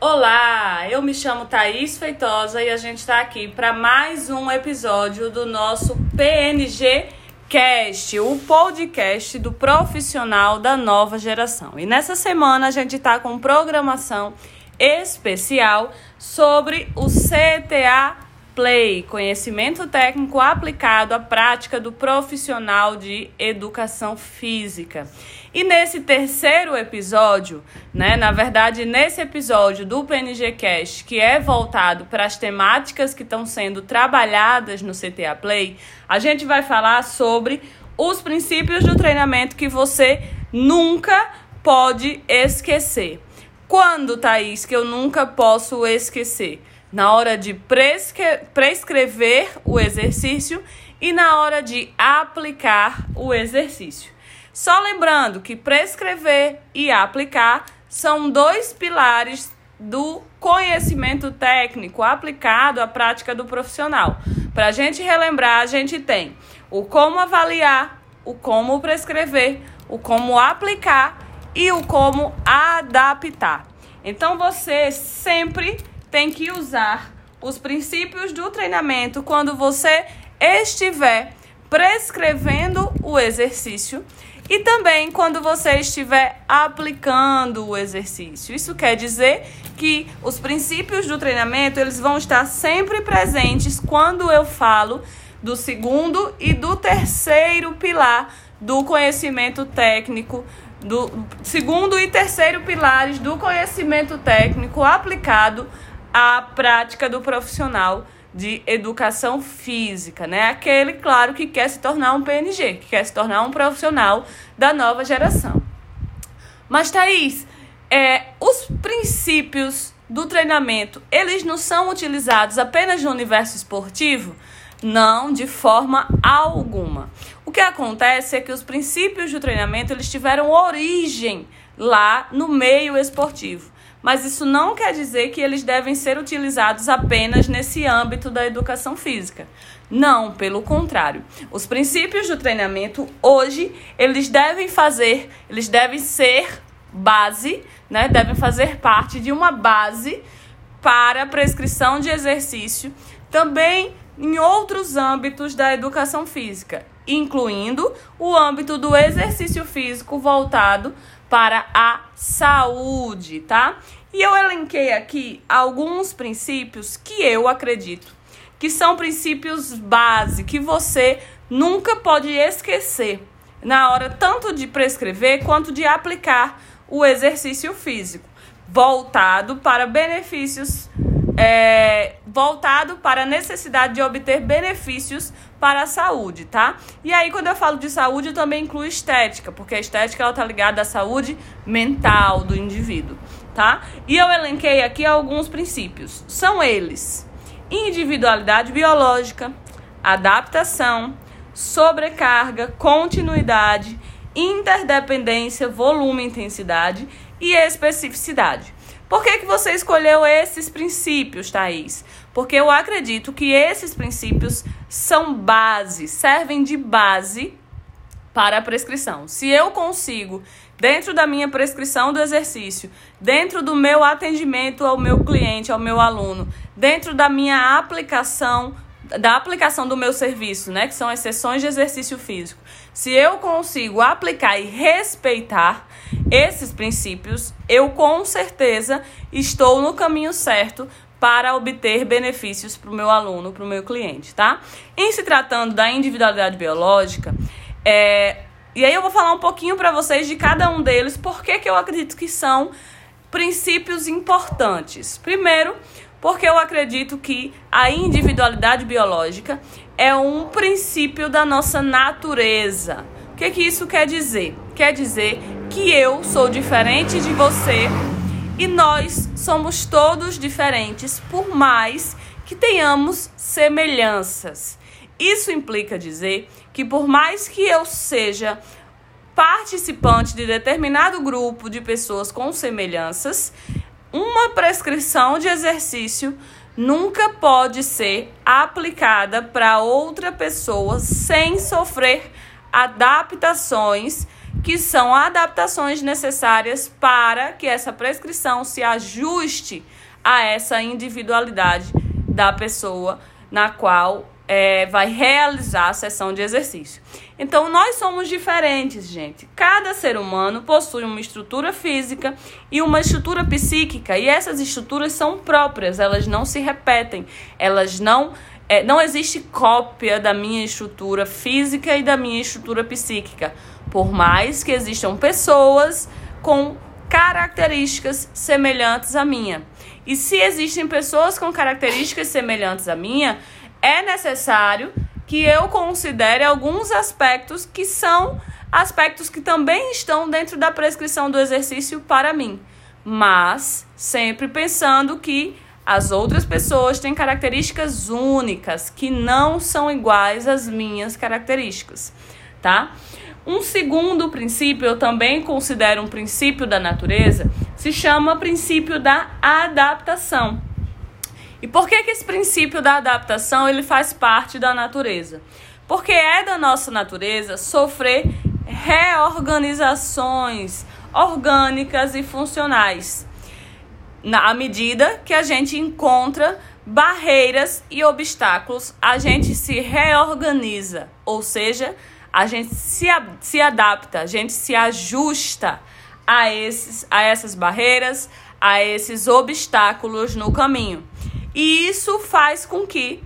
Olá, eu me chamo Thaís Feitosa e a gente está aqui para mais um episódio do nosso PNG Cast, o podcast do profissional da nova geração. E nessa semana a gente está com programação especial sobre o CTA Play, conhecimento técnico aplicado à prática do profissional de educação física. E nesse terceiro episódio, né, na verdade, nesse episódio do PNG Cast, que é voltado para as temáticas que estão sendo trabalhadas no CTA Play, a gente vai falar sobre os princípios do treinamento que você nunca pode esquecer. Quando, Thaís, que eu nunca posso esquecer? Na hora de prescrever o exercício e na hora de aplicar o exercício. Só lembrando que prescrever e aplicar são dois pilares do conhecimento técnico aplicado à prática do profissional. Para a gente relembrar, a gente tem o como avaliar, o como prescrever, o como aplicar e o como adaptar. Então você sempre tem que usar os princípios do treinamento quando você estiver prescrevendo o exercício e também quando você estiver aplicando o exercício. Isso quer dizer que os princípios do treinamento eles vão estar sempre presentes quando eu falo do segundo e do terceiro pilar do conhecimento técnico do segundo e terceiro pilares do conhecimento técnico aplicado à prática do profissional de educação física, né? Aquele, claro, que quer se tornar um PNG, que quer se tornar um profissional da nova geração. Mas, Thaís, é, os princípios do treinamento, eles não são utilizados apenas no universo esportivo? Não, de forma alguma. O que acontece é que os princípios do treinamento eles tiveram origem lá no meio esportivo. Mas isso não quer dizer que eles devem ser utilizados apenas nesse âmbito da educação física. Não, pelo contrário. Os princípios do treinamento hoje, eles devem fazer, eles devem ser base, né? Devem fazer parte de uma base para a prescrição de exercício, também em outros âmbitos da educação física, incluindo o âmbito do exercício físico voltado para a saúde, tá? E eu elenquei aqui alguns princípios que eu acredito que são princípios base que você nunca pode esquecer na hora tanto de prescrever quanto de aplicar o exercício físico, voltado para benefícios é, voltado para a necessidade de obter benefícios para a saúde, tá? E aí, quando eu falo de saúde, eu também incluo estética, porque a estética ela tá ligada à saúde mental do indivíduo, tá? E eu elenquei aqui alguns princípios. São eles: individualidade biológica, adaptação, sobrecarga, continuidade, interdependência, volume, intensidade e especificidade. Por que, que você escolheu esses princípios, Thaís? Porque eu acredito que esses princípios são base, servem de base para a prescrição. Se eu consigo, dentro da minha prescrição do exercício, dentro do meu atendimento ao meu cliente, ao meu aluno, dentro da minha aplicação da aplicação do meu serviço, né, que são as sessões de exercício físico. Se eu consigo aplicar e respeitar esses princípios, eu com certeza estou no caminho certo para obter benefícios para o meu aluno, para o meu cliente, tá? Em se tratando da individualidade biológica, é, e aí eu vou falar um pouquinho para vocês de cada um deles, porque que eu acredito que são princípios importantes. Primeiro, porque eu acredito que a individualidade biológica é um princípio da nossa natureza. O que, que isso quer dizer? Quer dizer que eu sou diferente de você e nós somos todos diferentes, por mais que tenhamos semelhanças. Isso implica dizer que, por mais que eu seja participante de determinado grupo de pessoas com semelhanças, uma prescrição de exercício nunca pode ser aplicada para outra pessoa sem sofrer adaptações que são adaptações necessárias para que essa prescrição se ajuste a essa individualidade da pessoa na qual é, vai realizar a sessão de exercício. Então, nós somos diferentes, gente. Cada ser humano possui uma estrutura física e uma estrutura psíquica, e essas estruturas são próprias, elas não se repetem, elas não. É, não existe cópia da minha estrutura física e da minha estrutura psíquica, por mais que existam pessoas com características semelhantes à minha. E se existem pessoas com características semelhantes à minha, é necessário que eu considere alguns aspectos que são aspectos que também estão dentro da prescrição do exercício para mim, mas sempre pensando que as outras pessoas têm características únicas que não são iguais às minhas características, tá? Um segundo princípio, eu também considero um princípio da natureza, se chama princípio da adaptação. E por que, que esse princípio da adaptação ele faz parte da natureza? Porque é da nossa natureza sofrer reorganizações orgânicas e funcionais. Na medida que a gente encontra barreiras e obstáculos, a gente se reorganiza, ou seja, a gente se, se adapta, a gente se ajusta a, esses, a essas barreiras, a esses obstáculos no caminho. E isso faz com que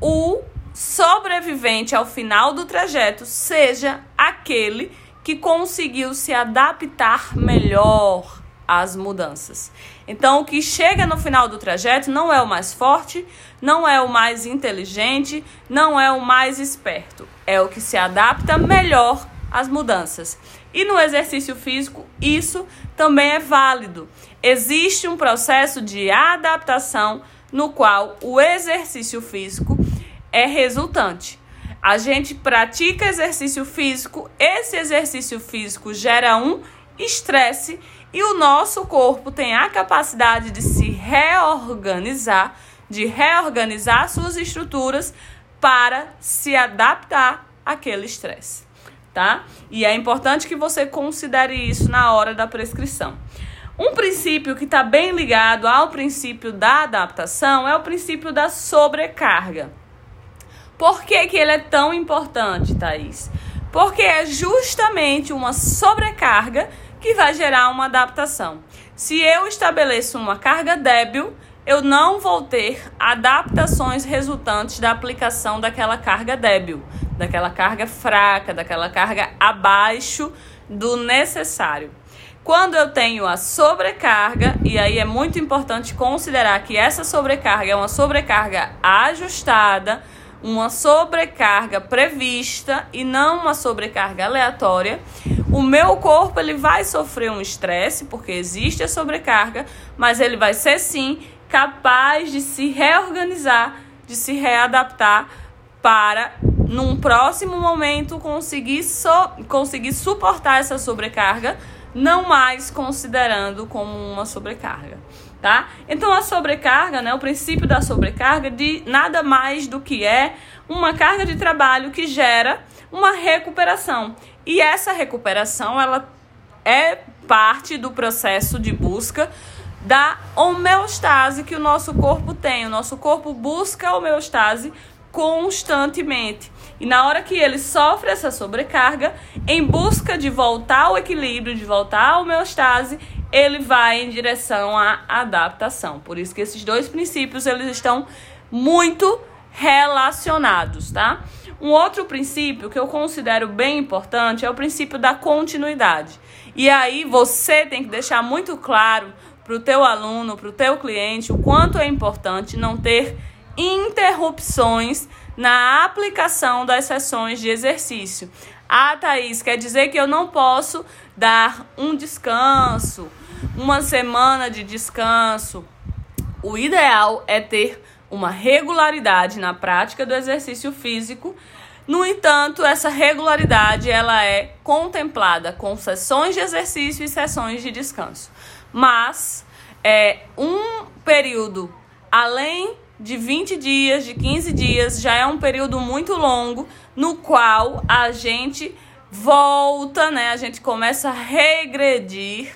o sobrevivente ao final do trajeto seja aquele que conseguiu se adaptar melhor às mudanças. Então, o que chega no final do trajeto não é o mais forte, não é o mais inteligente, não é o mais esperto. É o que se adapta melhor às mudanças. E no exercício físico, isso também é válido. Existe um processo de adaptação no qual o exercício físico é resultante. A gente pratica exercício físico, esse exercício físico gera um estresse e o nosso corpo tem a capacidade de se reorganizar, de reorganizar suas estruturas para se adaptar àquele estresse, tá? E é importante que você considere isso na hora da prescrição. Um princípio que está bem ligado ao princípio da adaptação é o princípio da sobrecarga. Por que, que ele é tão importante, Thaís? Porque é justamente uma sobrecarga que vai gerar uma adaptação. Se eu estabeleço uma carga débil, eu não vou ter adaptações resultantes da aplicação daquela carga débil, daquela carga fraca, daquela carga abaixo do necessário. Quando eu tenho a sobrecarga, e aí é muito importante considerar que essa sobrecarga é uma sobrecarga ajustada, uma sobrecarga prevista e não uma sobrecarga aleatória, o meu corpo ele vai sofrer um estresse porque existe a sobrecarga, mas ele vai ser sim capaz de se reorganizar, de se readaptar para num próximo momento conseguir so, conseguir suportar essa sobrecarga não mais considerando como uma sobrecarga, tá? Então a sobrecarga, né, o princípio da sobrecarga de nada mais do que é uma carga de trabalho que gera uma recuperação. E essa recuperação, ela é parte do processo de busca da homeostase que o nosso corpo tem. O nosso corpo busca a homeostase constantemente. E na hora que ele sofre essa sobrecarga, em busca de voltar ao equilíbrio, de voltar à homeostase, ele vai em direção à adaptação. Por isso que esses dois princípios eles estão muito relacionados, tá? Um outro princípio que eu considero bem importante é o princípio da continuidade. E aí você tem que deixar muito claro para o teu aluno, para o teu cliente, o quanto é importante não ter interrupções na aplicação das sessões de exercício. Ah, Thaís, quer dizer que eu não posso dar um descanso, uma semana de descanso. O ideal é ter uma regularidade na prática do exercício físico. No entanto, essa regularidade ela é contemplada com sessões de exercício e sessões de descanso. Mas é um período além de 20 dias, de 15 dias, já é um período muito longo no qual a gente volta, né? A gente começa a regredir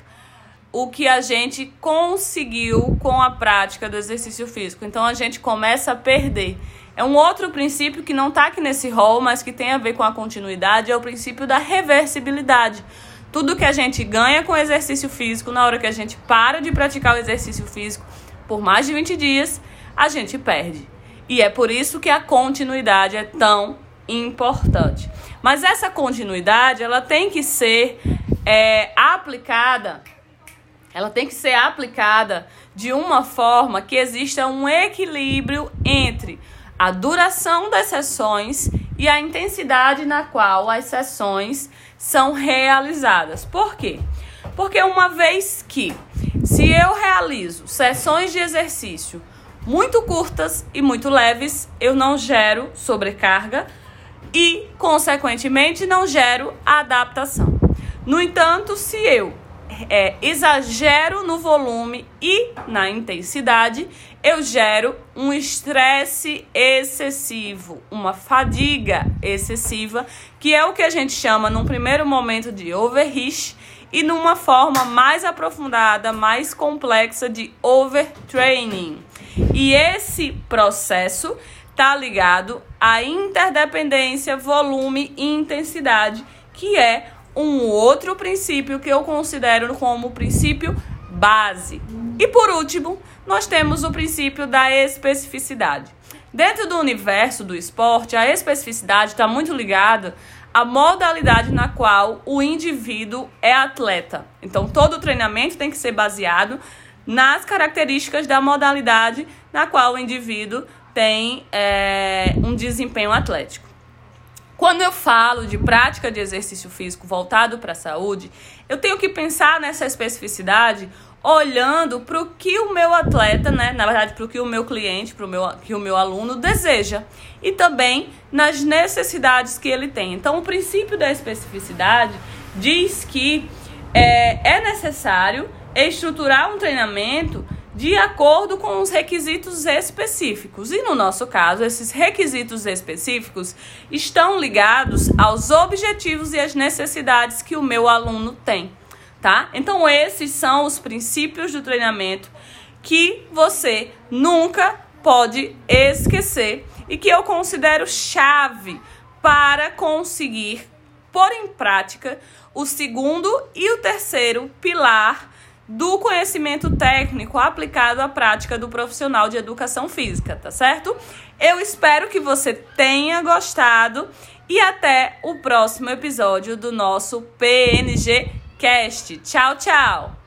o que a gente conseguiu com a prática do exercício físico. Então a gente começa a perder. É um outro princípio que não está aqui nesse rol, mas que tem a ver com a continuidade, é o princípio da reversibilidade. Tudo que a gente ganha com o exercício físico, na hora que a gente para de praticar o exercício físico por mais de 20 dias, a gente perde. E é por isso que a continuidade é tão importante. Mas essa continuidade, ela tem que ser é, aplicada, ela tem que ser aplicada de uma forma que exista um equilíbrio entre a duração das sessões e a intensidade na qual as sessões são realizadas. Por quê? Porque uma vez que se eu realizo sessões de exercício muito curtas e muito leves, eu não gero sobrecarga e, consequentemente, não gero adaptação. No entanto, se eu é, exagero no volume e na intensidade, eu gero um estresse excessivo, uma fadiga excessiva, que é o que a gente chama num primeiro momento de overreach e numa forma mais aprofundada, mais complexa de overtraining. E esse processo está ligado à interdependência, volume e intensidade, que é um outro princípio que eu considero como princípio base. E por último, nós temos o princípio da especificidade. Dentro do universo do esporte, a especificidade está muito ligada à modalidade na qual o indivíduo é atleta. Então, todo treinamento tem que ser baseado nas características da modalidade na qual o indivíduo tem é, um desempenho atlético. Quando eu falo de prática de exercício físico voltado para a saúde, eu tenho que pensar nessa especificidade olhando para o que o meu atleta, né, na verdade, para o que o meu cliente, para o meu, que o meu aluno deseja e também nas necessidades que ele tem. Então, o princípio da especificidade diz que é, é necessário estruturar um treinamento de acordo com os requisitos específicos. E no nosso caso, esses requisitos específicos estão ligados aos objetivos e às necessidades que o meu aluno tem, tá? Então, esses são os princípios do treinamento que você nunca pode esquecer e que eu considero chave para conseguir pôr em prática o segundo e o terceiro pilar do conhecimento técnico aplicado à prática do profissional de educação física, tá certo? Eu espero que você tenha gostado e até o próximo episódio do nosso PNG Cast. Tchau, tchau!